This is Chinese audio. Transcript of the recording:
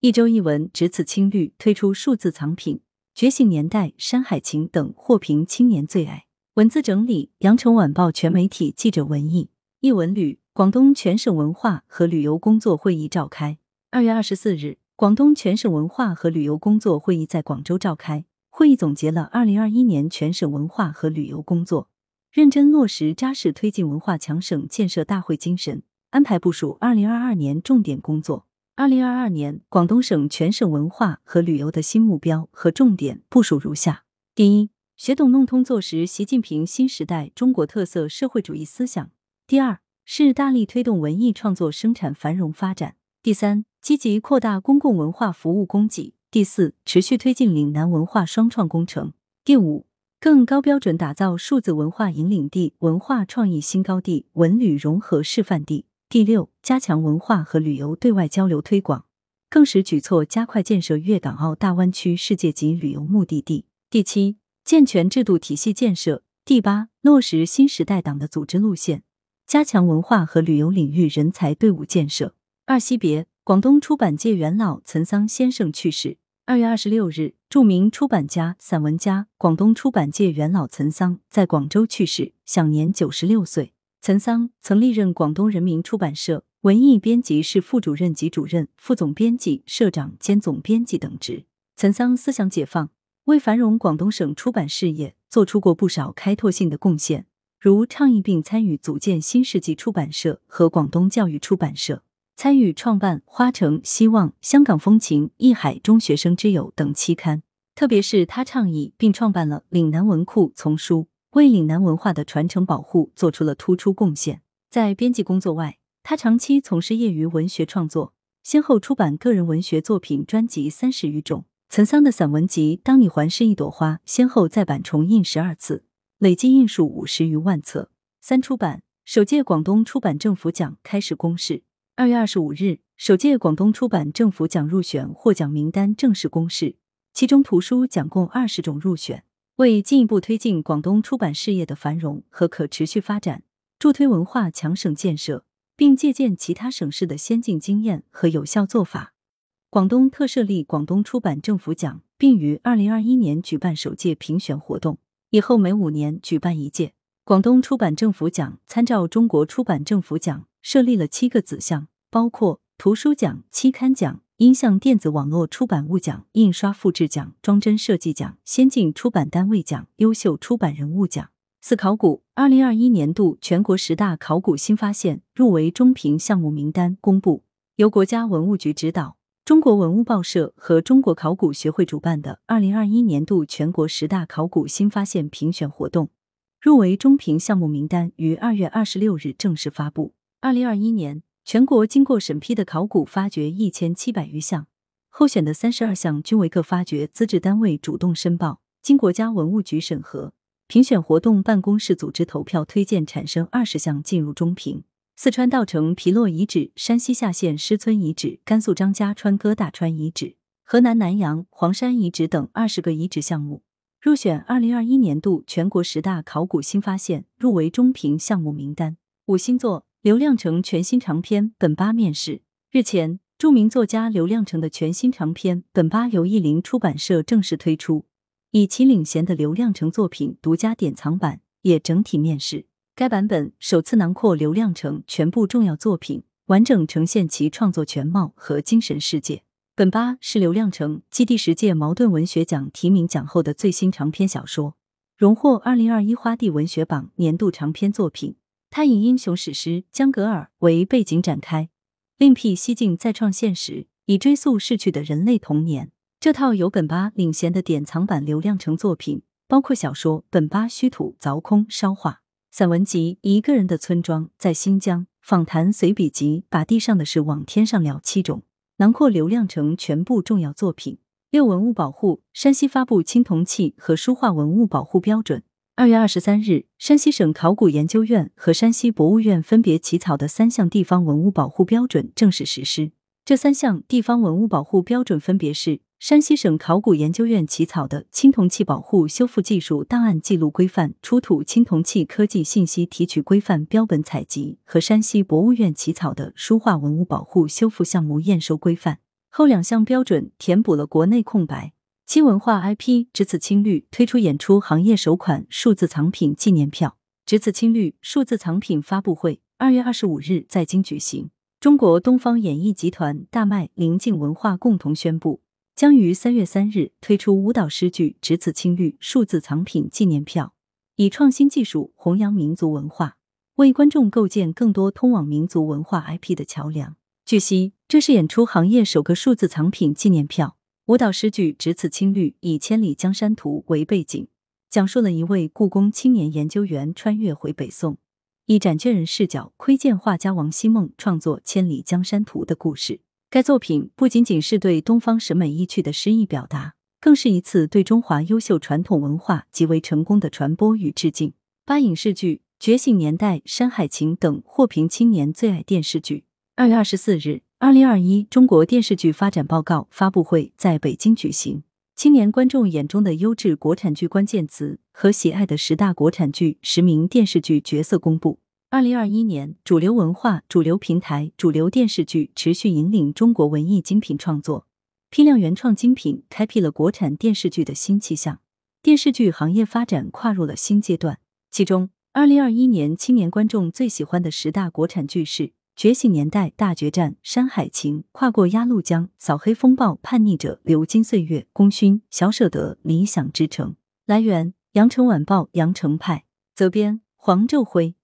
一周一文，只此青绿推出数字藏品，《觉醒年代》《山海情》等获评青年最爱。文字整理：羊城晚报全媒体记者文艺。一文旅：广东全省文化和旅游工作会议召开。二月二十四日，广东全省文化和旅游工作会议在广州召开。会议总结了二零二一年全省文化和旅游工作，认真落实扎实推进文化强省建设大会精神，安排部署二零二二年重点工作。二零二二年，广东省全省文化和旅游的新目标和重点部署如下：第一，学懂弄通做实习近平新时代中国特色社会主义思想；第二，是大力推动文艺创作生产繁荣发展；第三，积极扩大公共文化服务供给。第四，持续推进岭南文化双创工程。第五，更高标准打造数字文化引领地、文化创意新高地、文旅融合示范地。第六，加强文化和旅游对外交流推广，更使举措加快建设粤港澳大湾区世界级旅游目的地。第七，健全制度体系建设。第八，落实新时代党的组织路线，加强文化和旅游领域人才队伍建设。二惜别。广东出版界元老岑桑先生去世。二月二十六日，著名出版家、散文家、广东出版界元老岑桑在广州去世，享年九十六岁。岑桑曾历任广东人民出版社文艺编辑室副主任及主任、副总编辑、社长兼总编辑等职。岑桑思想解放，为繁荣广东省出版事业做出过不少开拓性的贡献，如倡议并参与组建新世纪出版社和广东教育出版社。参与创办《花城》《希望》《香港风情》《艺海中学生之友》等期刊，特别是他倡议并创办了岭南文库丛书，为岭南文化的传承保护做出了突出贡献。在编辑工作外，他长期从事业余文学创作，先后出版个人文学作品专辑三十余种。岑桑的散文集《当你环视一朵花》先后再版重印十二次，累计印数五十余万册。三出版首届广东出版政府奖开始公示。二月二十五日，首届广东出版政府奖入选获奖名单正式公示，其中图书奖共二十种入选。为进一步推进广东出版事业的繁荣和可持续发展，助推文化强省建设，并借鉴其他省市的先进经验和有效做法，广东特设立广东出版政府奖，并于二零二一年举办首届评选活动，以后每五年举办一届。广东出版政府奖参照中国出版政府奖。设立了七个子项，包括图书奖、期刊奖、音像电子网络出版物奖、印刷复制奖、装帧设计奖、先进出版单位奖、优秀出版人物奖。四考古，二零二一年度全国十大考古新发现入围中评项目名单公布，由国家文物局指导，中国文物报社和中国考古学会主办的二零二一年度全国十大考古新发现评选活动，入围中评项目名单于二月二十六日正式发布。二零二一年，全国经过审批的考古发掘一千七百余项，候选的三十二项均为各发掘资质单位主动申报，经国家文物局审核，评选活动办公室组织投票推荐，产生二十项进入中评。四川稻城皮洛遗址、山西夏县师村遗址、甘肃张家川疙大川遗址、河南南阳黄山遗址等二十个遗址项目入选二零二一年度全国十大考古新发现入围中评项目名单。五星座。刘亮程全新长篇《本巴》面世。日前，著名作家刘亮程的全新长篇《本巴》由译林出版社正式推出，以其领衔的刘亮程作品独家典藏版也整体面世。该版本首次囊括刘亮程全部重要作品，完整呈现其创作全貌和精神世界。《本巴》是刘亮程继第十届茅盾文学奖提名奖后的最新长篇小说，荣获二零二一花地文学榜年度长篇作品。他以英雄史诗《江格尔》为背景展开，另辟蹊径再创现实，以追溯逝去的人类童年。这套由本巴领衔的典藏版刘亮程作品，包括小说《本巴虚土凿空烧化》、散文集《一个人的村庄在新疆》、访谈随笔集《把地上的事往天上聊》七种，囊括刘亮程全部重要作品。六文物保护，山西发布青铜器和书画文物保护标准。二月二十三日，山西省考古研究院和山西博物院分别起草的三项地方文物保护标准正式实施。这三项地方文物保护标准分别是：山西省考古研究院起草的《青铜器保护修复技术档案记录规范》、出土青铜器科技信息提取规范标本采集和山西博物院起草的《书画文物保护修复项目验收规范》。后两项标准填补了国内空白。七文化 IP 只此青绿推出演出行业首款数字藏品纪念票。只此青绿数字藏品发布会二月二十五日在京举行。中国东方演艺集团、大麦、临近文化共同宣布，将于三月三日推出舞蹈诗句《只此青绿》数字藏品纪念票，以创新技术弘扬民族文化，为观众构建更多通往民族文化 IP 的桥梁。据悉，这是演出行业首个数字藏品纪念票。舞蹈诗句《只此青绿》以《千里江山图》为背景，讲述了一位故宫青年研究员穿越回北宋。以展卷人视角窥见画家王希孟创作《千里江山图》的故事。该作品不仅仅是对东方审美意趣的诗意表达，更是一次对中华优秀传统文化极为成功的传播与致敬。八影视剧《觉醒年代》《山海情》等获评青年最爱电视剧。二月二十四日，二零二一中国电视剧发展报告发布会在北京举行。青年观众眼中的优质国产剧关键词和喜爱的十大国产剧、十名电视剧角色公布。二零二一年，主流文化、主流平台、主流电视剧持续引领中国文艺精品创作，批量原创精品开辟了国产电视剧的新气象，电视剧行业发展跨入了新阶段。其中，二零二一年青年观众最喜欢的十大国产剧是。觉醒年代、大决战、山海情、跨过鸭绿江、扫黑风暴、叛逆者、流金岁月、功勋、小舍得、理想之城。来源：羊城晚报羊城派，责编：黄昼辉。